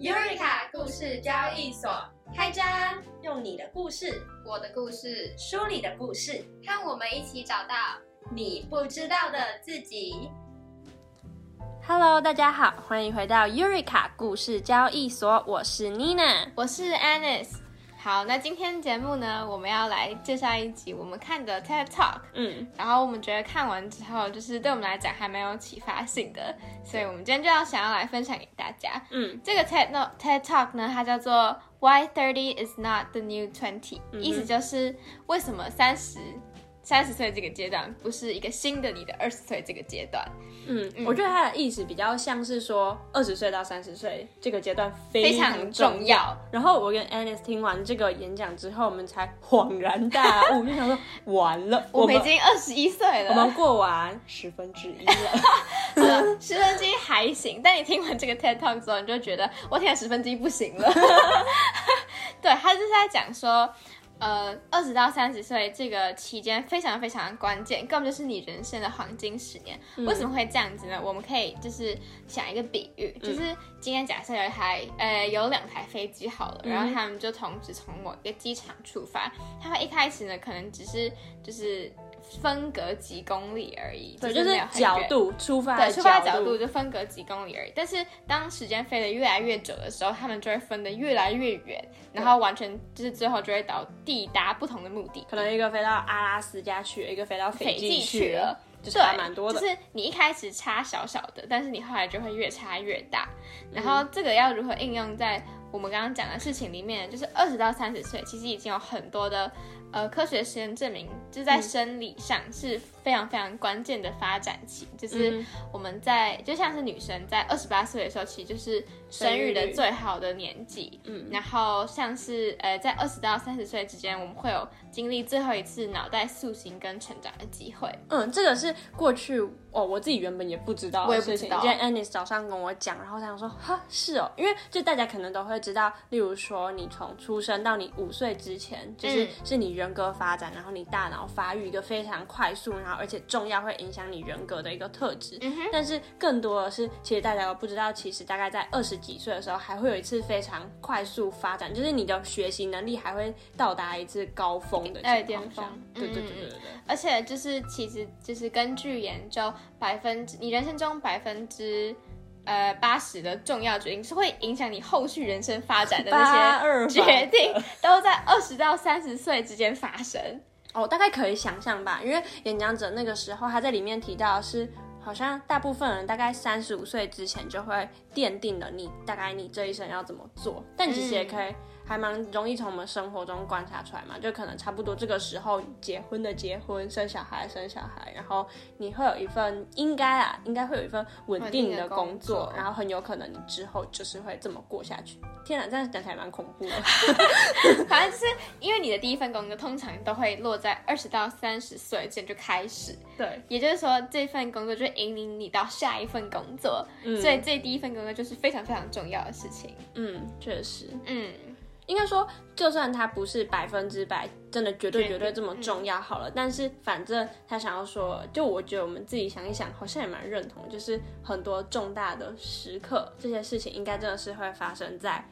Eureka 故事交易所开张，用你的故事，我的故事，书里的故事，和我们一起找到你不知道的自己。Hello，大家好，欢迎回到 Eureka 故事交易所，我是 Nina。我是 Anis。好，那今天节目呢，我们要来介绍一集我们看的 TED Talk。嗯，然后我们觉得看完之后，就是对我们来讲还蛮有启发性的，所以我们今天就要想要来分享给大家。嗯，这个 TED No TED Talk 呢，它叫做 Why Thirty is not the new twenty，、嗯意思就是为什么三十三十岁这个阶段不是一个新的你的二十岁这个阶段。嗯，我觉得他的意思比较像是说，二十岁到三十岁这个阶段非非常常重要重要。然后我跟 Anis 听完这个演讲之后，我们才恍然大悟，就想说完了，我们已经二十一岁了，我们过完十分之一了。呃 十分之一还行，但你听完这个 TED Talk 之后，你就会觉得我天啊，十分之一不行了。对，他就是在讲说，呃，二十到三十岁这个期间非常非常的关键，根本就是你人生的黄金十年。为什么会这样子呢？我们可以就是想一个比喻，就是今天假设有一台呃有两台飞机好了，然后他们就同时从某一个机场出发，他们一开始呢可能只是就是分隔几公里而已，对，就是角度出发对，出发角角度就分隔几公里而已。但是当时间飞得越来越久的时候，他们就会分得越来越远，然后完全就是最后就会到抵达不同的目的。可能一个飞到阿拉斯加去了，一个飞到斐济去就差蛮多的。就是你一开始差小小的，但是你后来就会越差越大。然嗯后这个要如何应用在我们刚刚讲的事情里面？就是二十到三十岁，其实已经有很多的呃科学实验证明，就是在生理上是非常非常关键的发展期。就是嗯我们在就像是女生在二十八岁的时候，其实就是生育的最好的年纪。嗯然后像是呃在二十到三十岁之间，我们会有经历最后一次脑袋塑形跟成长的机会。嗯，这个是过去哦，我自己原本也不知道我也的事情。不知道今天 Anis 早上跟我讲，然后他想说哈是哦，因为就大家可能都会知道，例如说你从出生到你五岁之前，就是、嗯是你人格发展，然后你大脑发育一个非常快速，然后而且重要会影响你人格的一个特质。嗯，但是更多的是，其实大家都不知道，其实大概在二十几岁的时候，还会有一次非常快速发展，就是你的学习能力还会到达一次高峰的哎巅峰。对对对嗯对对对。而且就是其实就是根据研究，百分之你人生中百分之呃八十的重要决定是会影响你后续人生发展的那些决定，都在二十到三十岁之间发生。哦，大概可以想象吧，因为演讲者那个时候他在里面提到的是，好像大部分人大概三十五岁之前就会奠定了你大概你这一生要怎么做，但其实也可以。还蛮容易从我们生活中观察出来嘛，就可能差不多这个时候结婚的结婚，生小孩的生小孩，然后你会有一份应该啊，应该会有一份稳定的工作，然后很有可能你之后就是会这么过下去。天哪，这样讲起来蛮恐怖的。反正就是因为你的第一份工作通常都会落在二十到三十岁之间就开始，对，也就是说这份工作就引领你到下一份工作，所以这第一份工作就是非常非常重要的事情。嗯，确实。嗯，应该说，就算他不是百分之百真的绝对绝对这么重要好了，但是反正他想要说，就我觉得我们自己想一想，好像也蛮认同，就是很多重大的时刻，这些事情应该真的是会发生在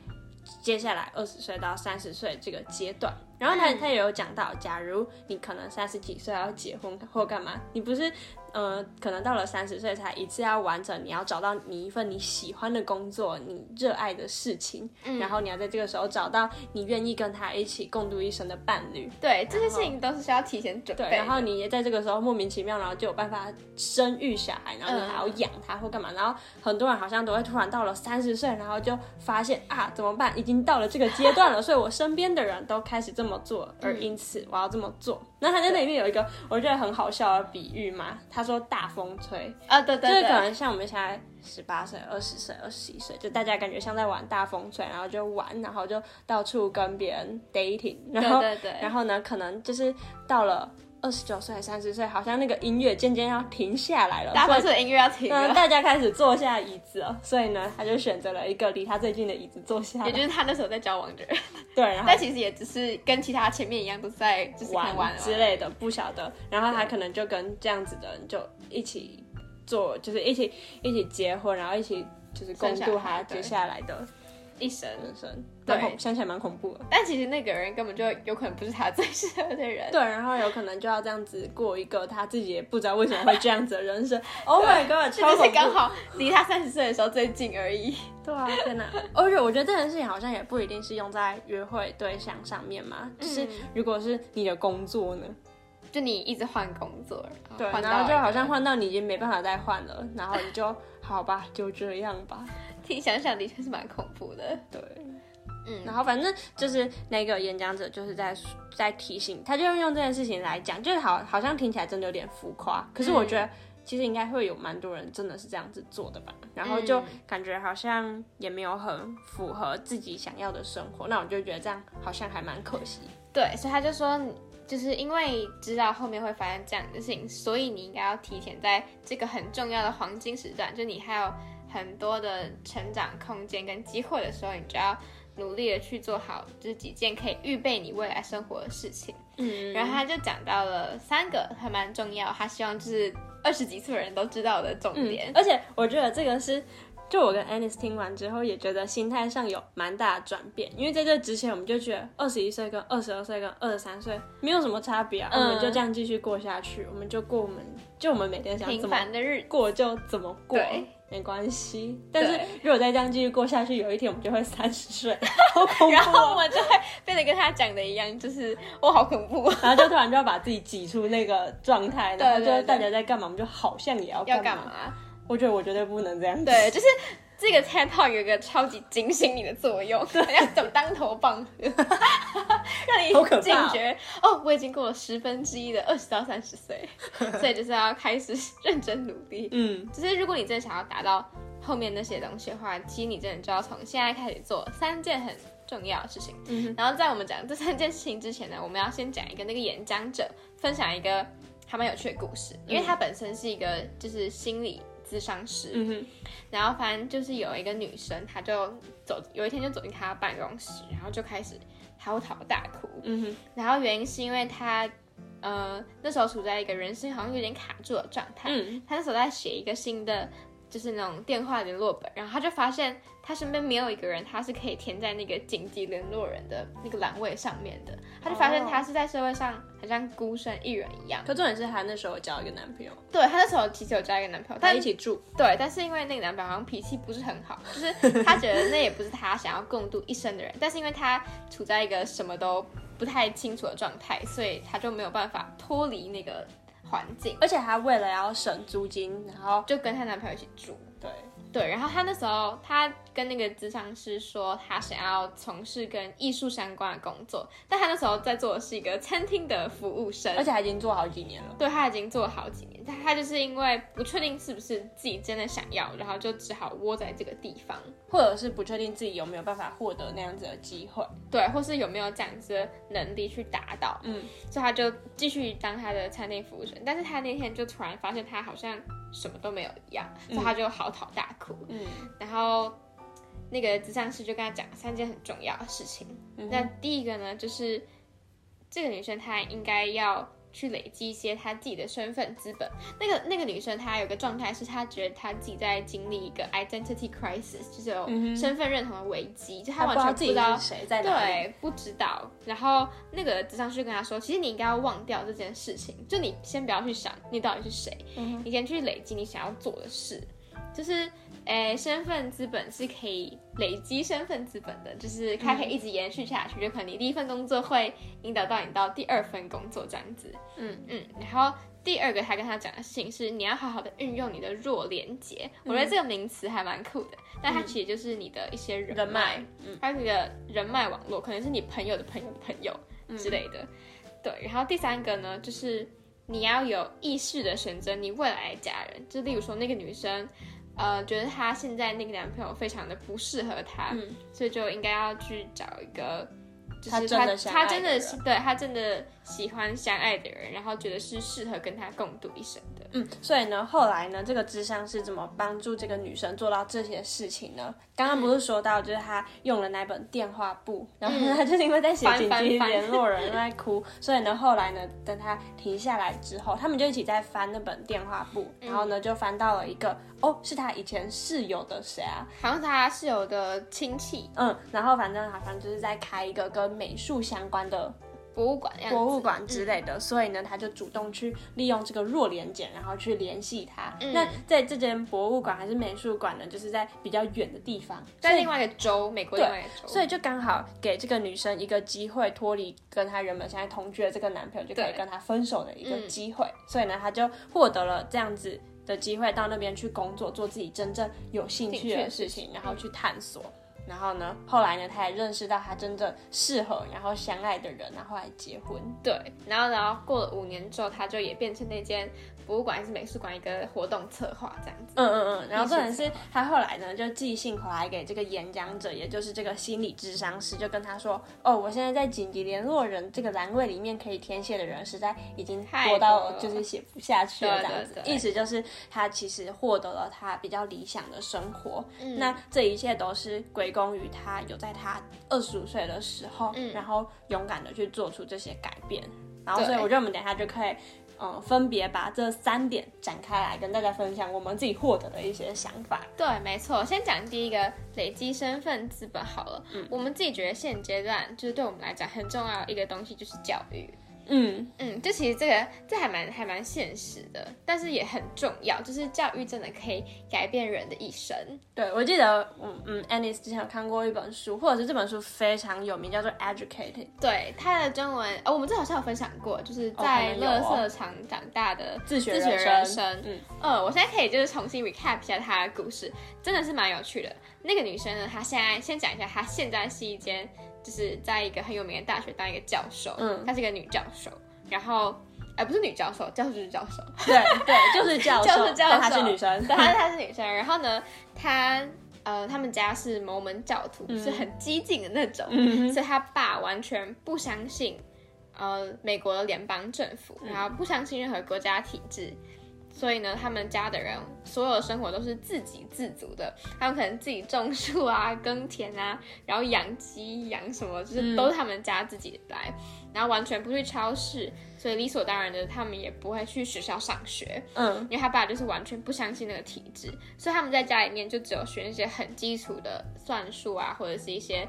接下来二十岁到三十岁这个阶段。然后他他也有讲到，假如你可能三十几岁要结婚或干嘛，你不是呃可能到了三十岁才一次要完成，你要找到你一份你喜欢的工作，你热爱的事情，然后你要在这个时候找到你愿意跟他一起共度一生的伴侣。对，这些事情都是需要提前准备对，然后你也在这个时候莫名其妙，然后就有办法生育小孩，然后你还要养他或干嘛，然后很多人好像都会突然到了三十岁，然后就发现啊怎么办，已经到了这个阶段了，所以我身边的人都开始这么做，而因此我要这么做。那他在那里面有一个我觉得很好笑的比喻嘛，他说大风吹，啊，对对就是可，能像我们现在十八岁、二十岁、二十一岁，就大家感觉像在玩大风吹，然后就玩，然后就到处跟别人 dating，然后对对对。然后呢，可能就是到了二十九岁、三十岁，好像那个音乐渐渐要停下来了，大所以风车的音乐要停嗯，了，大家开始坐下椅子了，所以呢，他就选择了一个离他最近的椅子坐下，也就是他那时候在交往的人，对，然后但其实也只是跟其他前面一样，都是在就是看玩之类的，不晓得。然后他可能就跟这样子的人就一起做，就是一起一起结婚，然后一起就是共度他接下来的一生。人生，对想起来蛮恐怖的。但其实那个人根本就有可能不是他最适合的人。对，然后有可能就要这样子过一个他自己也不知道为什么会这样子的人生。Oh my god，这 超恐怖只是刚好离他三十岁的时候最近而已。对啊，天哪！而且我觉得这件事情好像也不一定是用在约会对象上面嘛，就是嗯如果是你的工作呢，就你一直换工作，对，然后就好像换到你已经没办法再换了，然后你就好吧，就这样吧。听想想的确是蛮恐怖的。对，嗯然后反正就是那个演讲者就是在在提醒，他就用这件事情来讲，就是好好像听起来真的有点浮夸，可是我觉得。其实应该会有蛮多人真的是这样子做的吧，然后就嗯感觉好像也没有很符合自己想要的生活，那我就觉得这样好像还蛮可惜。对，所以他就说，就是因为知道后面会发生这样的事情，所以你应该要提前在这个很重要的黄金时段，就你还有很多的成长空间跟机会的时候，你就要努力的去做好这几件可以预备你未来生活的事情。嗯然后他就讲到了三个还蛮重要，他希望就是二十几岁的人都知道的重点。嗯，而且我觉得这个是，就我跟 Anis 听完之后，也觉得心态上有蛮大的转变。因为在这之前，我们就觉得二十一岁跟二十二岁跟二十三岁没有什么差别啊，嗯我们就这样继续过下去，我们就过我们就我们每天想平怎么凡的日子，过就怎么过对，没关系。但是如果再这样继续过下去，有一天我们就会三十岁，好恐怖、然后哦。我就会变得跟他讲的一样，就是我好恐怖，然后就突然就要把自己挤出那个状态，然后就大家在干嘛，我们就好像也要要干干嘛？我觉得我绝对不能这样子。对，就是这个 TED Talk 有一个超级警醒你的作用，对，要怎么当头棒喝，让你警觉。哦，我已经过了十分之一的二十到三十岁，所以就是要开始认真努力。嗯，就是如果你真的想要达到后面那些东西的话，其实你真的就要从现在开始做三件很重要的事情。嗯哼。然后在我们讲这三件事情之前呢，我们要先讲一个那个演讲者分享一个还蛮有趣的故事，因为他本身是一个就是心理咨商师，嗯哼，然后反正就是有一个女生，她就走有一天就走进她的办公室，然后就开始嚎啕大哭，嗯哼，然后原因是因为她呃那时候处在一个人生好像有点卡住的状态，嗯。他那时候在写一个新的，就是那种电话联络本，然后他就发现他身边没有一个人，他是可以填在那个紧急联络人的那个栏位上面的。他就发现他是在社会上很像孤身一人一样。可重点是她那时候有交一个男朋友，对他那时候其实有交一个男朋友，但在一起住。对，但是因为那个男朋友好像脾气不是很好，就是他觉得那也不是他想要共度一生的人，但是因为他处在一个什么都不太清楚的状态，所以他就没有办法脱离那个环境，而且她为了要省租金，然后就跟她男朋友一起住。对，对，然后他那时候他跟那个咨商师说，他想要从事跟艺术相关的工作，但他那时候在做的是一个餐厅的服务生，而且他已经做好几年了。对他已经做了好几年，但他就是因为不确定是不是自己真的想要，然后就只好窝在这个地方，或者是不确定自己有没有办法获得那样子的机会。对，或是有没有这样子的能力去达到，嗯，所以他就继续当他的餐厅服务生，但是他那天就突然发现他好像什么都没有一样，所以他就嚎啕大哭，嗯。然后那个智商师就跟他讲三件很重要的事情。嗯那第一个呢，就是这个女生她应该要去累积一些他自己的身份资本。那个那个女生她有个状态是，她觉得她自己在经历一个 identity crisis，就是有身份认同的危机，就她她完全不知道谁，在。对，不知道。然后那个智商师跟她说，其实你应该要忘掉这件事情，就你先不要去想你到底是谁，嗯你先去累积你想要做的事。就是，诶，身份资本是可以累积身份资本的，就是它可以一直延续下去。就可能你第一份工作会引导到你到第二份工作这样子。嗯嗯，然后第二个他跟他讲的事情是，你要好好的运用你的弱连接。我觉得这个名词还蛮酷的，但它其实就是你的一些人脉，还有你的人脉网络，可能是你朋友的朋友的朋友之类的。对，然后第三个呢，就是你要有意识的选择你未来的家人，就例如说那个女生。呃，觉得她现在那个男朋友非常的不适合她，嗯所以就应该要去找一个，就是她她真的是对她真的喜欢相爱的人，然后觉得是适合跟他共度一生的。嗯，所以呢，后来呢，这个智商是怎么帮助这个女生做到这些事情呢？刚刚不是说到，就是她用了那本电话簿，然后她就是因为在写紧急联络人在哭，所以呢，后来呢，等她停下来之后，他们就一起在翻那本电话簿，然后呢，就翻到了一个，哦，是她以前室友的谁啊？好像是她室友的亲戚，嗯，然后反正好像就是在开一个跟美术相关的。博物馆、博物馆之类的，所以呢，他就主动去利用这个弱连检，然后去联系他。那在这间博物馆还是美术馆呢？就是在比较远的地方，在另外一个州，美国另外一个州，所以就刚好给这个女生一个机会脱离跟她原本现在同居的这个男朋友，就可以跟他分手的一个机会。所以呢，他就获得了这样子的机会，到那边去工作，做自己真正有兴趣的事情，然后去探索。然后呢，后来呢，他也认识到他真正适合，然后相爱的人，然后来结婚。对，然后然后过了五年之后，他就也变成那间。博物馆还是美术馆一个活动策划这样子，嗯嗯嗯，然后重点是他后来呢就寄信回来给这个演讲者，也就是这个心理智商师，就跟他说，哦，我现在在紧急联络人这个栏位里面可以填写的人实在已经多到就是写不下去了这样子，意思就是他其实获得了他比较理想的生活，那这一切都是归功于他有在他二十五岁的时候，然后勇敢的去做出这些改变，然后所以我觉得我们等下就可以。嗯，分别把这三点展开来跟大家分享我们自己获得的一些想法。对，没错，先讲第一个累积身份资本好了。嗯，我们自己觉得现阶段就是对我们来讲很重要一个东西就是教育。嗯嗯，就其实这个这还蛮还蛮现实的，但是也很重要，就是教育真的可以改变人的一生。对，我记得，嗯嗯，Anis 之前有看过一本书，或者是这本书非常有名，叫做《Educated》。对，它的中文，哦，我们这好像有分享过，就是在乐色场长大的自学人生。嗯嗯，我现在可以就是重新 recap 一下她的故事，真的是蛮有趣的。那个女生呢，她现在先讲一下，她现在是一间。就是在一个很有名的大学当一个教授，嗯，她是一个女教授，然后，哎，不是女教授，教授就是教授，对对，就是教授，就是教授，她是女生，对，她她是女生，然后呢，她呃，他们家是摩门教徒，是很激进的那种，所以她爸完全不相信呃美国的联邦政府，然后不相信任何国家体制。所以呢，他们家的人所有的生活都是自给自足的，他们可能自己种树啊、耕田啊，然后养鸡、养什么，就是都是他们家自己来，然后完全不去超市，所以理所当然的，他们也不会去学校上学。嗯，因为他爸就是完全不相信那个体制，所以他们在家里面就只有学那些很基础的算术啊，或者是一些。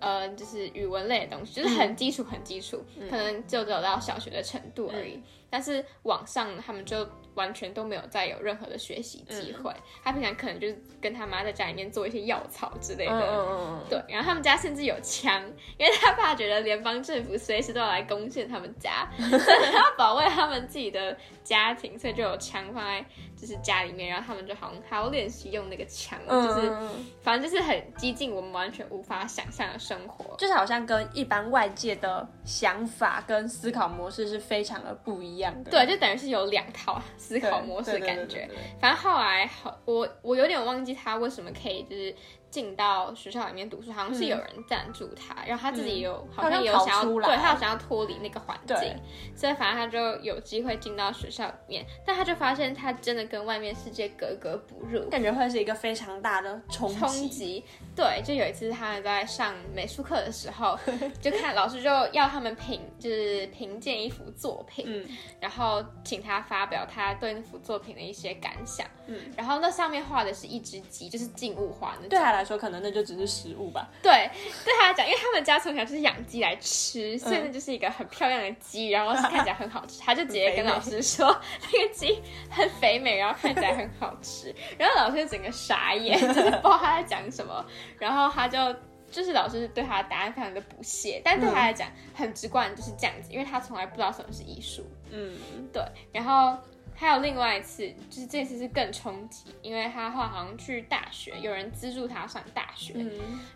呃，就是语文类的东西，就是很基础，很基础，可能就走到小学的程度而已。但是网上他们就完全都没有再有任何的学习机会。他平常可能就是跟他妈在家里面做一些药草之类的，对。然后他们家甚至有枪，因为他爸觉得联邦政府随时都要来攻陷他们家，他要保卫他们自己的家庭，所以就有枪放在。就是家里面，然后他们就好像还要练习用那个枪，就是反正就是很激进，我们完全无法想象的生活，就是好像跟一般外界的想法跟思考模式是非常的不一样的。对，就等于是有两套思考模式的感觉。反正后来好，我我有点忘记他为什么可以就是。进到学校里面读书，好像是有人赞助他，然后他自己有好像有想要，对他有想要脱离那个环境，所以反正他就有机会进到学校里面，但他就发现他真的跟外面世界格格不入，感觉会是一个非常大的冲击。对，就有一次他们在上美术课的时候，就看老师就要他们评，就是评鉴一幅作品，嗯，然后请他发表他对那幅作品的一些感想，嗯，然后那上面画的是一只鸡，就是静物画那种。说可能那就只是食物吧。对，对他来讲，因为他们家从小就是养鸡来吃，所以那就是一个很漂亮的鸡，然后看起来很好吃。他就直接跟老师说，那个鸡很肥美，然后看起来很好吃。然后老师整个傻眼，就是不知道他在讲什么。然后他就就是老师对他的答案非常的不屑，但对他来讲很直观，就是这样子，因为他从来不知道什么是艺术。嗯，对。然后。还有另外一次，就是这次是更冲击，因为他后来好像去大学，有人资助他上大学，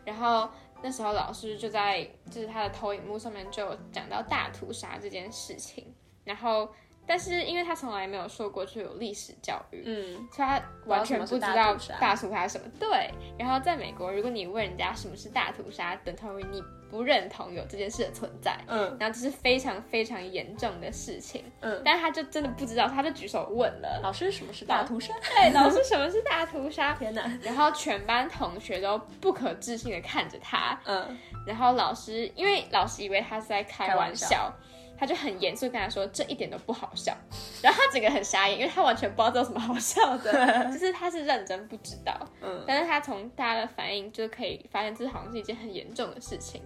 然后那时候老师就在就是他的投影幕上面就讲到大屠杀这件事情，然后但是因为他从来没有受过就有历史教育，嗯，所以他完全不知道大屠杀什么。对，然后在美国，如果你问人家什么是大屠杀，等同于你不认同有这件事的存在。嗯。然后这是非常非常严重的事情，嗯，但是他就真的不知道，他就举手问了，老师什么是大屠杀？对，老师什么是大屠杀？天哪，然后全班同学都不可置信的看着他，嗯。然后老师因为老师以为他是在开玩笑，开玩他就很严肃跟他说这一点都不好笑，然后他整个很傻眼，因为他完全不知道这有什么好笑的，就是他是认真不知道，嗯。但是他从大家的反应就可以发现这好像是一件很严重的事情，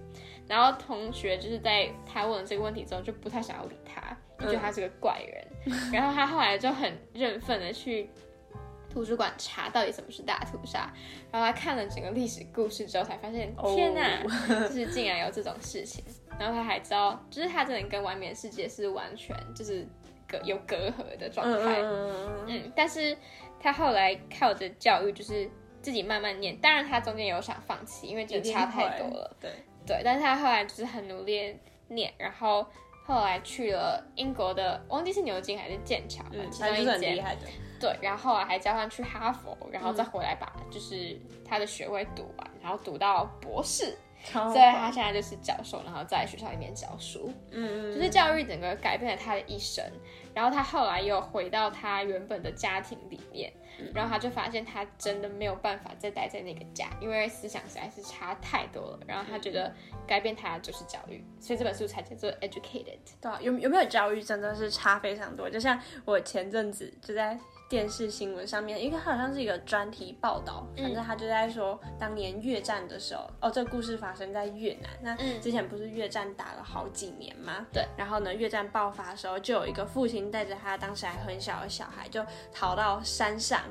然后同学就是在他问了这个问题之后就不太想要理他，就觉得他是个怪人，然后他后来就很认份的去。图书馆查到底什么是大屠杀，然后他看了整个历史故事之后，才发现哦。天哪，就是竟然有这种事情。然后他还知道，就是他真的跟外面的世界是完全就是隔有隔阂的状态。嗯嗯嗯嗯，但是他后来靠着教育，就是自己慢慢念。当然，他中间有想放弃，因为真的差太多了。对，对，但是他后来就是很努力念，然后后来去了英国的，忘记是牛津还是剑桥吧，嗯，其中一反正是很厉。害的。对，然后还加上去哈佛，然后再嗯回来把就是他的学位读完，然后读到博士，超所以他现在就是教授，然后在学校里面教书。嗯嗯，就是教育整个改变了他的一生。然后他后来又回到他原本的家庭里面，嗯然后他就发现他真的没有办法再待在那个家，因为思想实在是差太多了。然后他觉得改变他就是教育，所以这本书才叫做《Educated》。对啊，有有没有教育真的是差非常多。就像我前阵子就在电视新闻上面，一个好像是一个专题报道，嗯反正他就在说当年越战的时候，哦，这个故事发生在越南。那嗯之前不是越战打了好几年吗？对。然后呢，越战爆发的时候，就有一个父亲带着他当时还很小的小孩，就逃到山上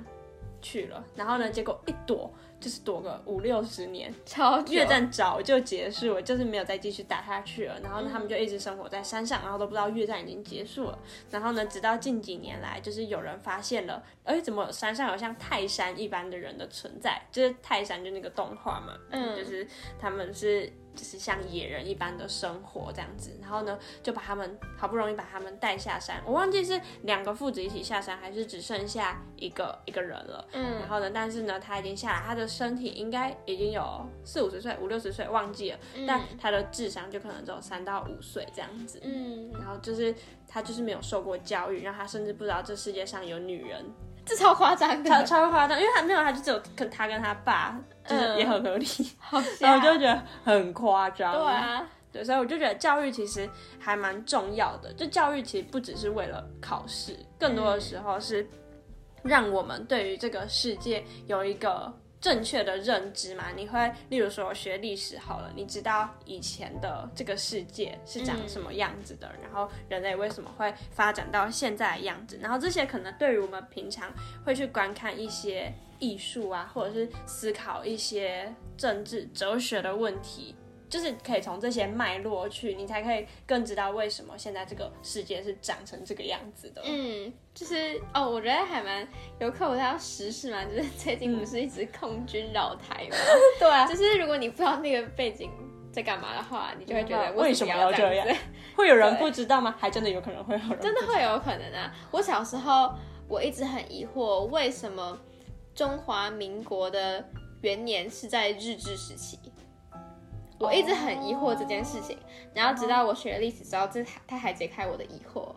去了。然后呢，结果一躲就是躲个五六十年，超越战早就结束了，就是没有再继续打下去了。然后呢，他们就一直生活在山上，然后都不知道越战已经结束了。然后呢，直到近几年来，就是有人发现了，哎，怎么山上有像泰山一般的人的存在？就是泰山就那个动画嘛，嗯就是他们是。就是像野人一般的生活这样子，然后呢，就把他们好不容易把他们带下山，我忘记是两个父子一起下山，还是只剩下一个一个人了。嗯然后呢，但是呢，他已经下来，他的身体应该已经有四五十岁、五六十岁，忘记了，但他的智商就可能只有三到五岁这样子。嗯，然后就是他就是没有受过教育，然后他甚至不知道这世界上有女人，这超夸张的，超超夸张，因为他没有，他就只有跟他跟他爸，就是嗯也很合理，好然后我就觉得很夸张。对啊，对，所以我就觉得教育其实还蛮重要的。就教育其实不只是为了考试，更多的时候是让我们对于这个世界有一个正确的认知嘛。你会，例如说学历史好了，你知道以前的这个世界是长什么样子的，然后人类为什么会发展到现在的样子，然后这些可能对于我们平常会去观看一些艺术啊，或者是思考一些政治哲学的问题。就是可以从这些脉络去，你才可以更知道为什么现在这个世界是长成这个样子的。嗯，就是哦，我觉得还蛮有课我到时事嘛，就是最近不是一直空军绕台嘛，对啊，就是如果你不知道那个背景在干嘛的话，你就会觉得为什么要要这样？会有人不知道吗？还真的有可能会有人真的会有可能啊！我小时候我一直很疑惑，为什么中华民国的元年是在日治时期？我一直很疑惑这件事情，然后直到我学了历史之后，这他还解开我的疑惑。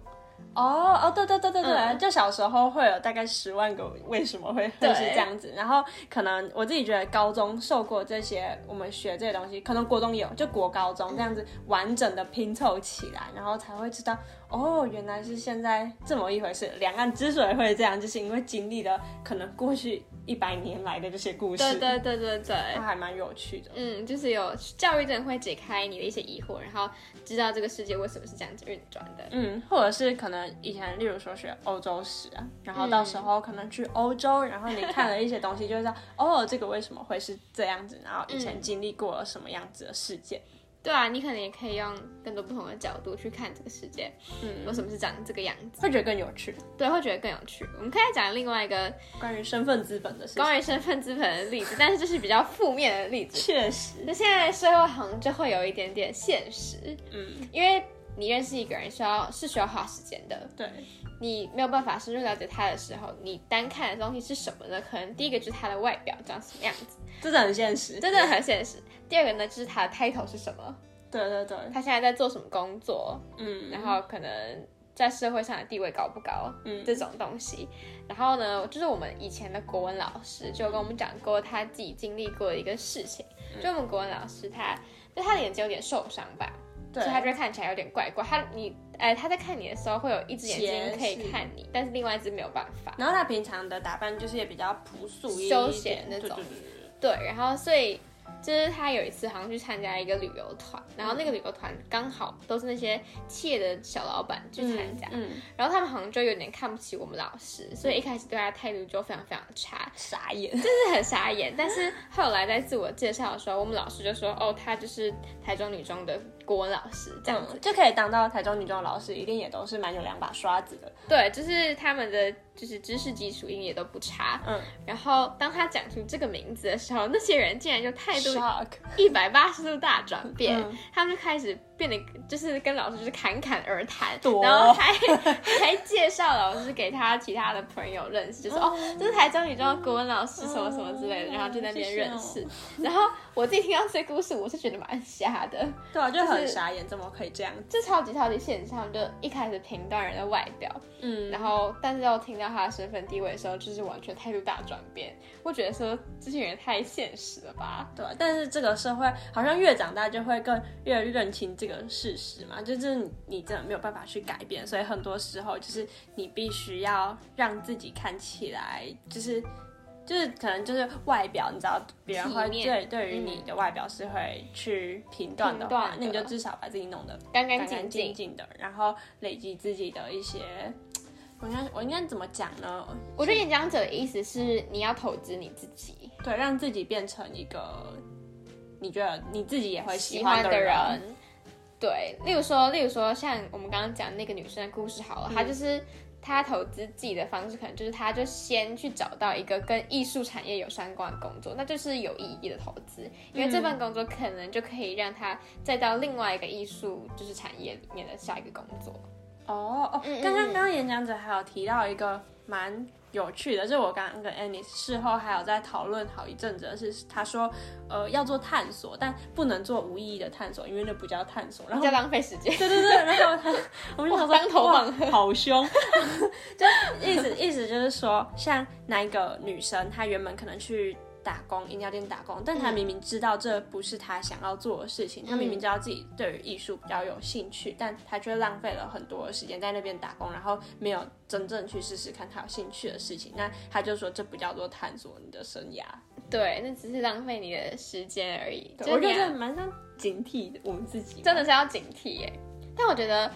哦哦，对对对对对，嗯就小时候会有大概十万个为什么会就是这样子，然后可能我自己觉得高中受过这些，我们学这些东西，可能国中有，就国高中这样子完整的拼凑起来，然后才会知道，哦，原来是现在这么一回事。两岸之所以会这样，就是因为经历了可能过去一百年来的这些故事，对对对对对，它还蛮有趣的。嗯，就是有教育真的会解开你的一些疑惑，然后知道这个世界为什么是这样子运转的。嗯，或者是可能以前，例如说学欧洲史啊，然后到时候可能去欧洲，然后你看了一些东西，就会知道哦，这个为什么会是这样子，然后以前经历过了什么样子的事件。对啊，你可能也可以用更多不同的角度去看这个世界，嗯，为什么是长这个样子？会觉得更有趣。对，会觉得更有趣。我们可以讲另外一个关于身份资本的事情，关于身份资本的例子，但是这是比较负面的例子。确实，那现在社会好像就会有一点点现实，嗯，因为你认识一个人需要是需要花时间的，对，你没有办法深入了解他的时候，你单看的东西是什么呢？可能第一个就是他的外表长什么样子，真的很现实。真的很现实。第二个呢，就是他的 title 是什么，对对对，他现在在做什么工作，嗯，然后可能在社会上的地位高不高，嗯。这种东西。然后呢，就是我们以前的国文老师就跟我们讲过他自己经历过的一个事情，嗯。就我们国文老师他，就他的眼睛有点受伤吧，对。所以他就会看起来有点怪怪。他你哎，他在看你的时候会有一只眼睛可以看你，但是另外一只没有办法。然后他平常的打扮就是也比较朴素休闲那种。对对对对。对，然后所以就是他有一次好像去参加一个旅游团，然后那个旅游团刚好都是那些企业的小老板去参加，嗯，嗯然后他们好像就有点看不起我们老师，所以一开始对他态度就非常非常差，傻眼。就是很傻眼。但是后来在自我介绍的时候，我们老师就说：“哦，他就是台中女中的国文老师，这样子。嗯，就可以当到台中女中的老师，一定也都是蛮有两把刷子的。对，就是他们的就是知识基础应也都不差。嗯然后当他讲出这个名字的时候，那些人竟然就态度一百八十度大转变，嗯他们就开始变得就是跟老师就是侃侃而谈，多然后还还介绍老师给他其他的朋友认识，就说、哦，这是台中女中的国文老师什么什么之类的，然后就在那边认识。然后我自己听到这故事，我是觉得蛮瞎的，对啊，就就是很傻眼，怎么可以这样？就超级超级现实。他们就一开始评断人的外表，嗯，然后但是又听到他的身份地位的时候，就是完全态度大转变。我觉得说这些人太现实了吧。对，但是这个社会好像越长大就会更越认清这个事实嘛，就是你你真的没有办法去改变，所以很多时候就是你必须要让自己看起来就是。就是可能就是外表，你知道别人会对对于你的外表是会去评断的话那你就至少把自己弄得干干净净的，然后累积自己的一些，我应该我应该怎么讲呢？我觉得演讲者的意思是你要投资你自己，对，让自己变成一个你觉得你自己也会喜喜欢的的人。对，例如说，例如说，像我们刚刚讲那个女生的故事好了，她就是她投资自己的方式，可能就是她就先去找到一个跟艺术产业有相关的工作，那就是有意义的投资，因为这份工作可能就可以让她再到另外一个艺术就是产业里面的下一个工作。哦哦，刚刚刚刚演讲者还有提到一个蛮有趣的，就是我刚刚跟 Annie 事后还有在讨论好一阵子的是，他说呃要做探索，但不能做无意义的探索，因为那不叫探索。然后 在浪费时间。对对对，然后他我们就想说 哇当头棒喝好凶，就意思意思就是说，像那一个女生，她原本可能去。打工，饮料店打工，但他明明知道这不是他想要做的事情，他明明知道自己对于艺术比较有兴趣，但他却浪费了很多时间在那边打工，然后没有真正去试试看他有兴趣的事情。那他就说这不叫做探索你的生涯。对，那只是浪费你的时间而已。对我觉得蛮像警惕我们自己，真的是要警惕耶。但我觉得，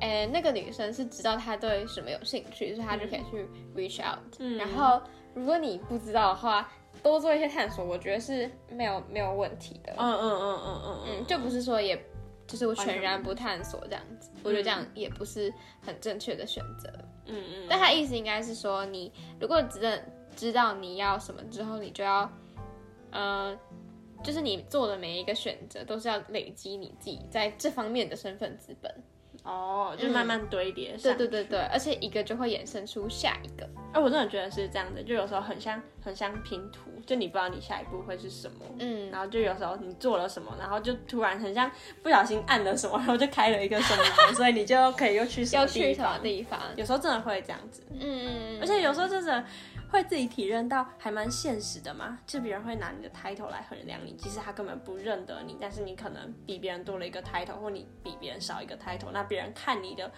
哎、那个女生是知道她对什么有兴趣，所以她就可以去 reach out。嗯然后，如果你不知道的话，多做一些探索，我觉得是没有没有问题的。嗯嗯嗯嗯嗯嗯，就不是说也。就是我全然不探索这样子，我觉得这样也不是很正确的选择。嗯嗯，但他意思应该是说，你如果知道知道你要什么之后，你就要，呃，就是你做的每一个选择都是要累积你自己在这方面的身份资本。哦，就慢慢堆叠上。对对对对，而且一个就会衍生出下一个。哎、我真的觉得是这样的，就有时候很像很像拼图，就你不知道你下一步会是什么，嗯，然后就有时候你做了什么，然后就突然很像不小心按了什么，然后就开了一个什么，所以你就可以又去什么要去什么地方。地方？有时候真的会这样子，嗯嗯而且有时候真的会自己体认到还蛮现实的嘛，就别人会拿你的 title 来衡量你，即使他根本不认得你，但是你可能比别人多了一个 title，或你比别人少一个 title，那别人看你的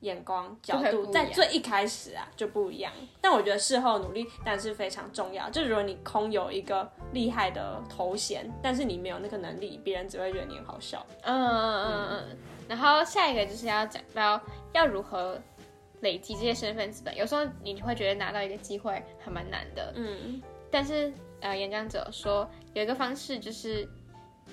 眼光角度在最一开始啊就不一样。但我觉得事后努力当然是非常重要。就如果你空有一个厉害的头衔，但是你没有那个能力，别人只会觉得你很好笑。嗯嗯嗯嗯。然后下一个就是要讲到要如何累积这些身份资本。有时候你会觉得拿到一个机会还蛮难的，嗯。但是呃，演讲者说有一个方式就是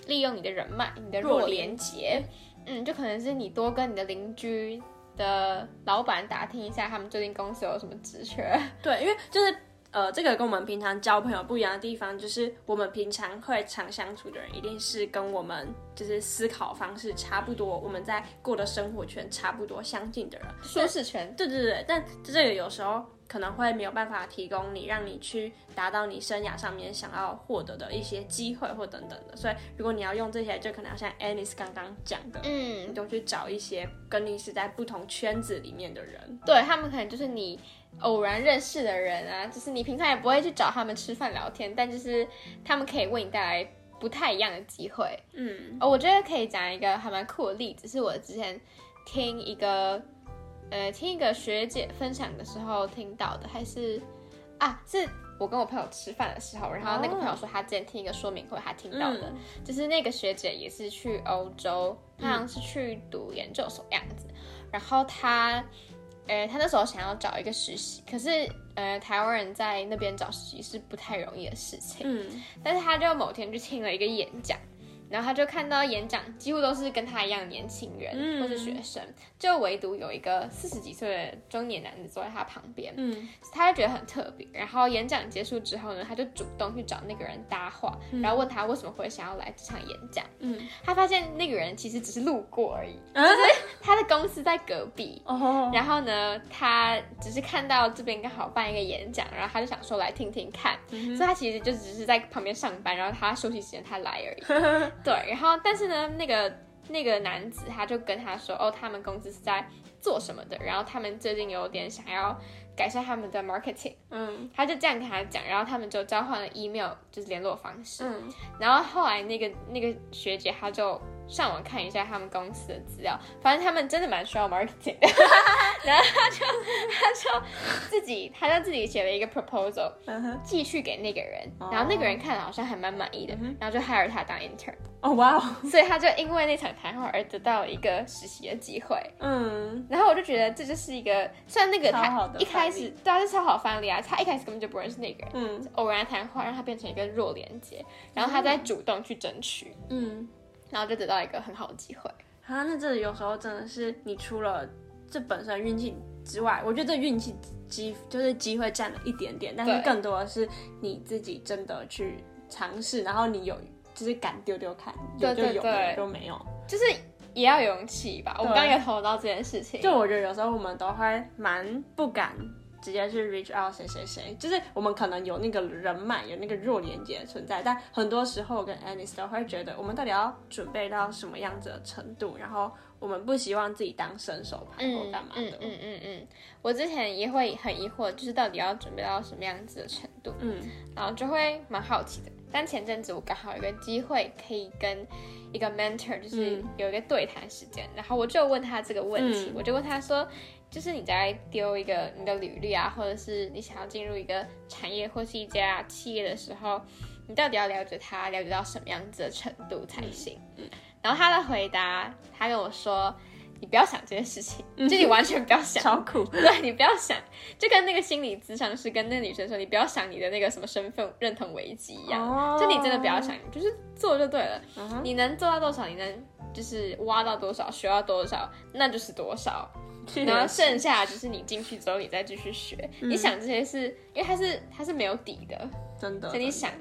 利用你的人脉、你的弱弱连连结，嗯，就可能是你多跟你的邻居的老板打听一下，他们最近公司有什么职缺，对，因为就是呃，这个跟我们平常交朋友不一样的地方，就是我们平常会常相处的人，一定是跟我们就是思考方式差不多，我们在过的生活圈差不多相近的人。舒适圈。对对对，但这个有时候可能会没有办法提供你，让你去达到你生涯上面想要获得的一些机会或等等的。所以如果你要用这些，就可能要像 Alice 刚刚讲的，嗯你，都去找一些跟你是在不同圈子里面的人。对他们可能就是你偶然认识的人啊，就是你平常也不会去找他们吃饭聊天，但就是他们可以为你带来不太一样的机会。嗯哦，我觉得可以讲一个还蛮酷的例子，是我之前听一个呃听一个学姐分享的时候听到的，还是啊是我跟我朋友吃饭的时候，然后那个朋友说他之前听一个说明会，他听到的，嗯就是那个学姐也是去欧洲，她好像是去读研究所样子，然后她。呃，她那时候想要找一个实习，可是呃，台湾人在那边找实习是不太容易的事情。嗯但是他就某天去听了一个演讲，然后他就看到演讲几乎都是跟他一样年轻人、嗯或是学生，就唯独有一个四十几岁的中年男子坐在他旁边，嗯。他就觉得很特别。然后演讲结束之后呢，他就主动去找那个人搭话，然后问他为什么会想要来这场演讲。嗯，他发现那个人其实只是路过而已，啊？他的公司在隔壁，哦，然后呢，他只是看到这边刚好办一个演讲，然后他就想说来听听看，嗯所以他其实就只是在旁边上班，然后他休息时间他来而已。对，然后但是呢，那个那个男子他就跟他说，哦，他们公司是在做什么的，然后他们最近有点想要改善他们的 marketing，嗯。他就这样跟他讲，然后他们就交换了 email，就是联络方式。嗯。然后后来那个那个学姐她就上网看一下他们公司的资料，反正他们真的蛮需要 marketing 的，然后他就他就自己他就自己写了一个 proposal 嗯哼，寄去给那个人，哦。然后那个人看了好像还蛮满意的，然后就 hire 他当 intern，哦哇哦，所以他就因为那场谈话而得到了一个实习的机会。嗯。然后我就觉得这就是一个，虽然那个超好的他一开始对啊是超好翻例啊，他一开始根本就不认识那个人，嗯。偶然谈话让他变成一个弱连接，然后他再主动去争取，嗯，然后就得到一个很好的机会。啊，那这有时候真的是你除了这本身运气之外，我觉得这运气机就是机会占了一点点，但是更多的是你自己真的去尝试，然后你有就是敢丢丢看，有就有，没有就没有。就是也要有勇气吧。我刚刚有投到这件事情，就我觉得有时候我们都会蛮不敢直接去 reach out 谁谁谁，就是我们可能有那个人脉，有那个弱连接存在，但很多时候我跟 Alice 都会觉得，我们到底要准备到什么样子的程度，然后我们不希望自己当伸手牌或嗯干嘛的。嗯嗯嗯嗯，我之前也会很疑惑，就是到底要准备到什么样子的程度，嗯然后就会蛮好奇的。但前阵子我刚好有一个机会可以跟一个 mentor，就是嗯有一个对谈时间，然后我就问他这个问题，嗯我就问他说，就是你在丢一个你的履历啊，或者是你想要进入一个产业或是一家企业的时候，你到底要了解它，了解到什么样子的程度才行？嗯然后他的回答，他跟我说。你不要想这件事情，就你完全不要想，超酷。对你不要想，就跟那个心理咨商师跟那个女生说，你不要想你的那个什么身份认同危机一样，哦就你真的不要想，就是做就对了。嗯你能做到多少，你能就是挖到多少，学到多少，那就是多少。然后剩下就是你进去之后，你再继续学。嗯你想这些是因为它是它是没有底的，真的，所以你想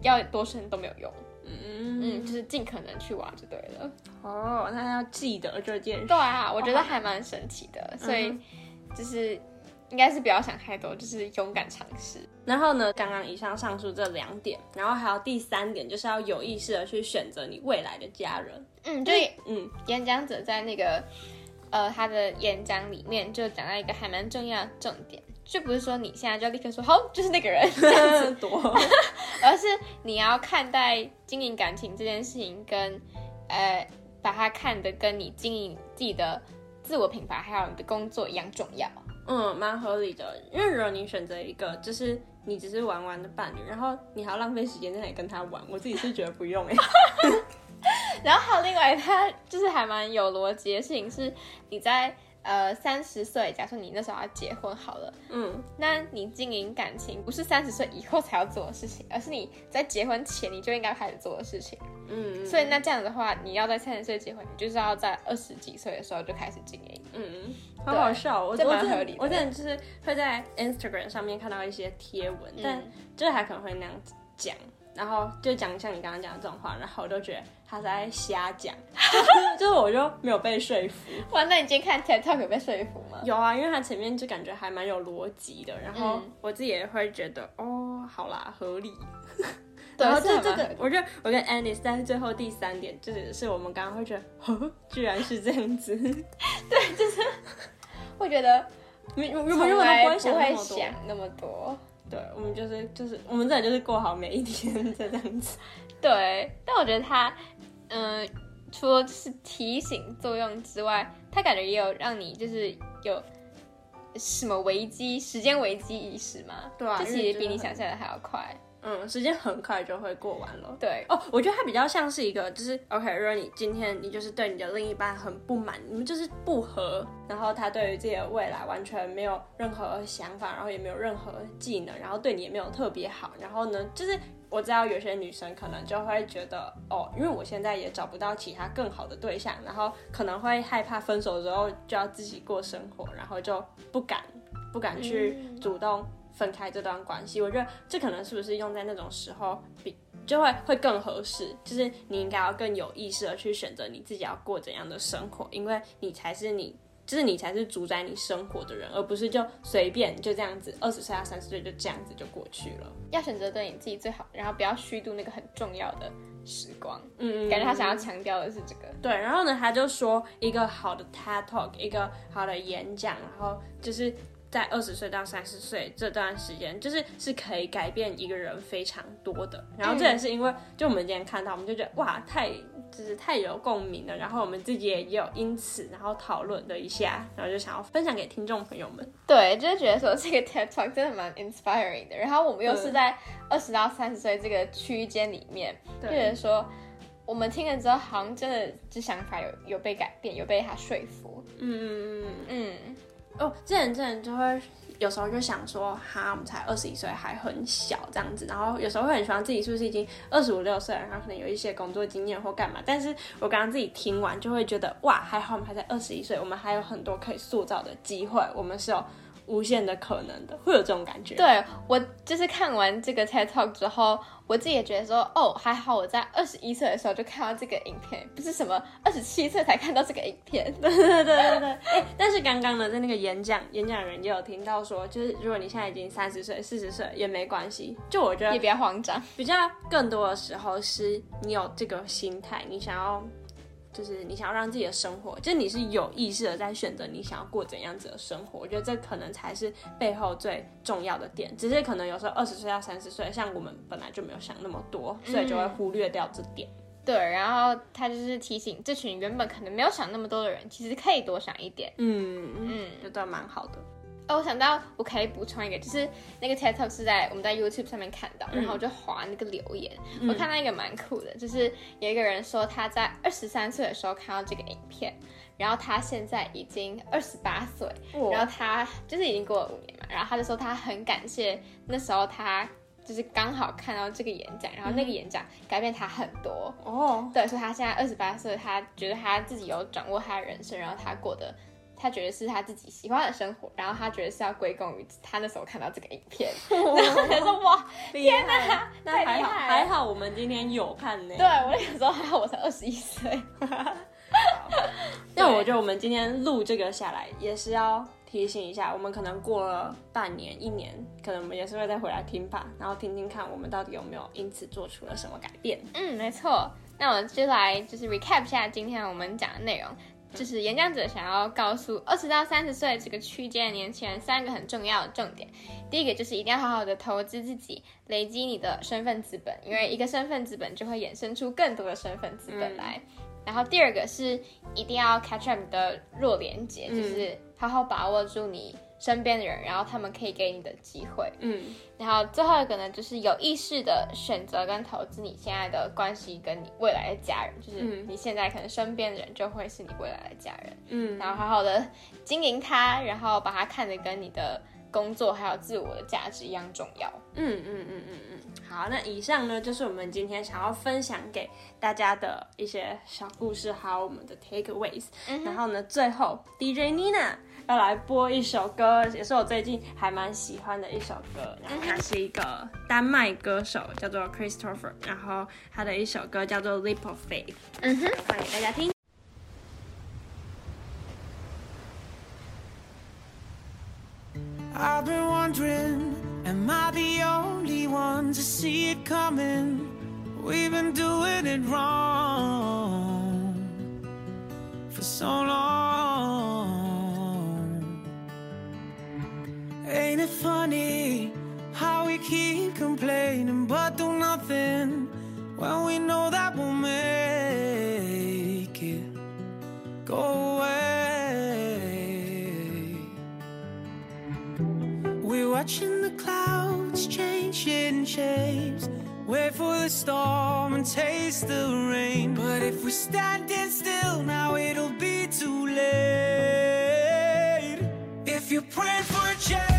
要多深都没有用。嗯嗯，就是尽可能去挖就对了。哦，那要记得这件事。对啊，我觉得还蛮神奇的，所以就是应该是不要想太多，就是勇敢尝试。然后呢，刚刚以上上述这两点，然后还有第三点，就是要有意识的去选择你未来的家人。嗯，就嗯演讲者在那个呃他的演讲里面就讲到一个还蛮重要的重点，就不是说你现在就立刻说好就是那个人这样子，多。而是你要看待经营感情这件事情跟呃把它看得跟你经营自己的自我品牌还有你的工作一样重要。嗯，蛮合理的。因为如果你选择一个就是你只是玩玩的伴侣，然后你还要浪费时间在那里跟他玩，我自己是觉得不用哎、然后还有另外，他就是还蛮有逻辑的事情是，你在呃三十岁，假设你那时候要结婚好了，嗯，那你经营感情不是三十岁以后才要做的事情，而是你在结婚前你就应该开始做的事情。嗯，所以那这样的话，你要在三十岁结婚，你就是要在二十几岁的时候就开始经营。嗯，好好笑，我这我之前蛮合理的。我真的就是会在 Instagram 上面看到一些贴文，但嗯就是还可能会那样子讲，然后就讲像你刚刚讲的这种话，然后我就觉得他是在瞎讲，就 是就是我就没有被说服。哇，那你今天看 TED Talk 有被说服吗？有啊，因为他前面就感觉还蛮有逻辑的，然后嗯我自己也会觉得哦，好啦，合理。对 然后这这个我觉得我跟 Anis 在最后第三点，就是是我们刚刚会觉得，哦，居然是这样子，对，就是会觉得原原本从原来不本都不会想那会么多。对，我们就是就是我们真的就是过好每一天这样子。对，但我觉得他，嗯、除了是提醒作用之外，他感觉也有让你就是有什么危机、时间危机意识嘛？对啊这其实比你想象的还要快。嗯，时间很快就会过完了。对，哦，我觉得它比较像是一个，就是 OK，如果你今天你就是对你的另一半很不满，你们就是不合，然后他对于自己的未来完全没有任何想法，然后也没有任何技能，然后对你也没有特别好，然后呢，就是我知道有些女生可能就会觉得，哦，因为我现在也找不到其他更好的对象，然后可能会害怕分手之后就要自己过生活，然后就不敢不敢去主动分开这段关系。我觉得这可能是不是用在那种时候比就会会更合适，就是你应该要更有意识的去选择你自己要过怎样的生活，因为你才是你。就是你才是主宰你生活的人，而不是就随便就这样子，二十岁到三十岁就这样子就过去了。要选择对你自己最好，然后不要虚度那个很重要的时光。嗯，感觉他想要强调的是这个。对，然后呢，他就说一个好的 TED Talk，一个好的演讲，然后就是在二十岁到三十岁这段时间，就是是可以改变一个人非常多的。然后这也是因为，就我们今天看到，我们就觉得哇，太就是太有共鸣了。然后我们自己也有因此然后讨论了一下，然后就想要分享给听众朋友们。对，就是觉得说这个 TED Talk 真的蛮 inspiring 的。然后我们又是在二十到三十岁这个区间里面，就觉得说我们听了之后，好像真的这想法有有被改变，有被他说服。嗯嗯嗯嗯。哦，之前之前就会有时候就想说，哈，我们才二十一岁，还很小这样子，然后有时候会很希望自己是不是已经二十五六岁，然后可能有一些工作经验或干嘛。但是我刚刚自己听完就会觉得，哇，还好我们还在二十一岁，我们还有很多可以塑造的机会，我们是有无限的可能的，会有这种感觉。对我就是看完这个 TED Talk 之后，我自己也觉得说，哦，还好我在二十一岁的时候就看到这个影片，不是什么二十七岁才看到这个影片。对对对对对，哎、但是刚刚呢，在那个演讲，演讲人也有听到说，就是如果你现在已经三十岁、四十岁也没关系，就我觉得也不要慌张，比较更多的时候是你有这个心态，你想要，就是你想要让自己的生活，就是你是有意识的在选择你想要过怎样子的生活。我觉得这可能才是背后最重要的点。只是可能有时候二十岁到三十岁，像我们本来就没有想那么多，所以就会忽略掉这点。对，然后他就是提醒这群原本可能没有想那么多的人，其实可以多想一点。嗯嗯，嗯，觉得蛮好的。哦，我想到我可以补充一个，就是那个 TED Talk 是在我们在 YouTube 上面看到，然后我就划那个留言，我看到一个蛮酷的，就是有一个人说他在二十三岁的时候看到这个影片，然后他现在已经二十八岁，然后他就是已经过了五年嘛，然后他就说他很感谢那时候他就是刚好看到这个演讲，然后那个演讲改变他很多，哦，对，所以他现在二十八岁，他觉得他自己有掌握他的人生，然后他过得，他觉得是他自己喜欢的生活，然后他觉得是要归功于他那时候看到这个影片，然后我就说哇，天哪，那太还好还好，我们今天有看呢。对我那个时候还好我才二十一岁，那我觉得我们今天录这个下来，也是要提醒一下，我们可能过了半年、一年，可能我们也是会再回来听吧，然后听听看我们到底有没有因此做出了什么改变。嗯，没错。那我们就来就是 recap 一下今天我们讲的内容。就是演讲者想要告诉二十到三十岁这个区间的年轻人三个很重要的重点。第一个就是一定要好好的投资自己，累积你的身份资本，因为一个身份资本就会衍生出更多的身份资本来。然后第二个是一定要 catch up 你的弱连接，就是好好把握住你身边的人，然后他们可以给你的机会。嗯然后最后一个呢，就是有意识的选择跟投资你现在的关系跟你未来的家人，就是嗯你现在可能身边的人就会是你未来的家人。嗯，然后好好的经营它，然后把它看得跟你的工作还有自我的价值一样重要。嗯嗯嗯嗯嗯，好，那以上呢就是我们今天想要分享给大家的一些小故事，还有我们的 takeaways。然后呢，最后 DJ Nina 要来播一首歌，也是我最近还蛮喜欢的一首歌。然后他是一个丹麦歌手，叫做 Christopher，然后他的一首歌叫做 Leap of Faith，嗯哼，放给大家听。 I've been wondering, am I the only one to see it coming? We've been doing it wrong for so long. Ain't it funny how we keep complaining but do nothing when we know that we'll make it go away? We're watching the clouds changing shapes. Wait for the storm and taste the rain. But if we're standing still now, it'll be too late. If you're praying for a change,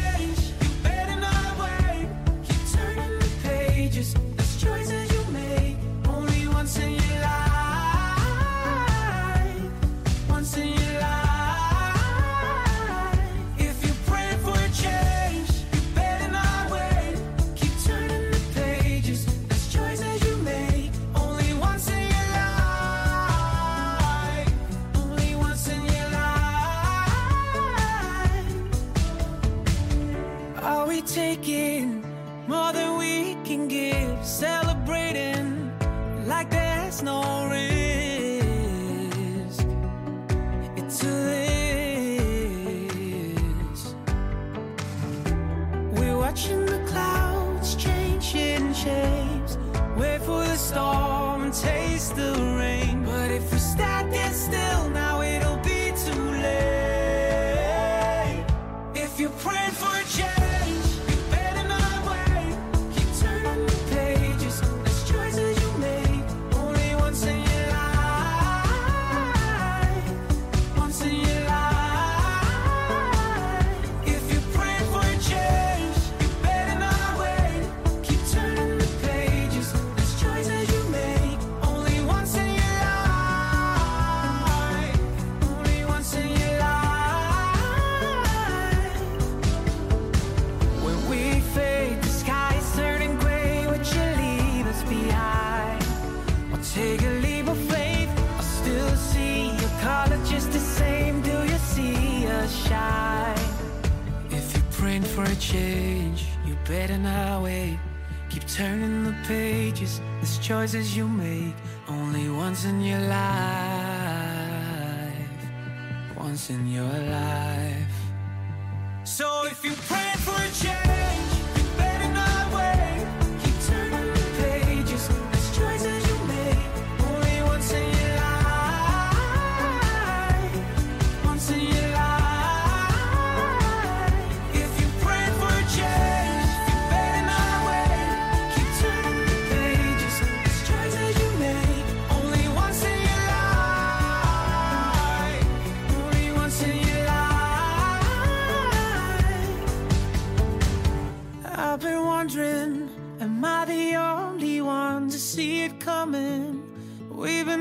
you better not wait. Keep turning the pages. There's choices you make only once in your life. Once in your life. So if you're praying for a change,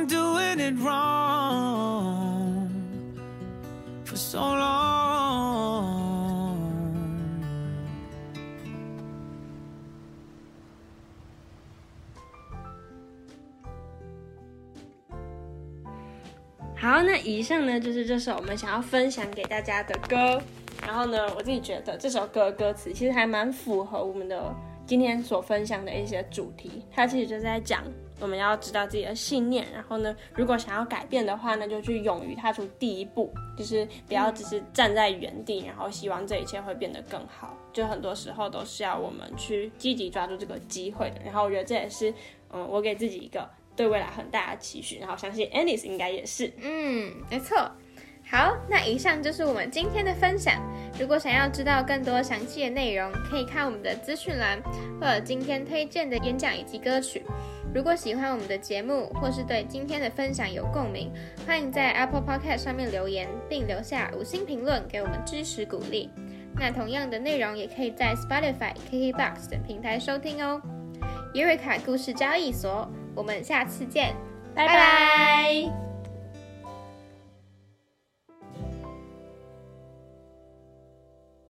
doing it wrong for so long. 好，那以上呢就是这首我们想要分享给大家的歌。然后呢，我自己觉得这首歌的歌词其实还蛮符合我们的今天所分享的一些主题。它其实就是在讲我们要知道自己的信念，然后呢，如果想要改变的话呢，就去勇于踏出第一步，就是不要只是站在原地，然后希望这一切会变得更好。就很多时候都是要我们去积极抓住这个机会的。然后我觉得这也是，嗯，我给自己一个对未来很大的期许。然后相信 Alice 应该也是。嗯，没错。好，那以上就是我们今天的分享。如果想要知道更多详细的内容，可以看我们的资讯栏，或者今天推荐的演讲以及歌曲。如果喜欢我们的节目，或是对今天的分享有共鸣，欢迎在 Apple Podcast 上面留言，并留下五星评论给我们支持鼓励。那同样的内容也可以在 Spotify、KKBox 等平台收听哦。尤瑞卡故事交易所，我们下次见，拜拜拜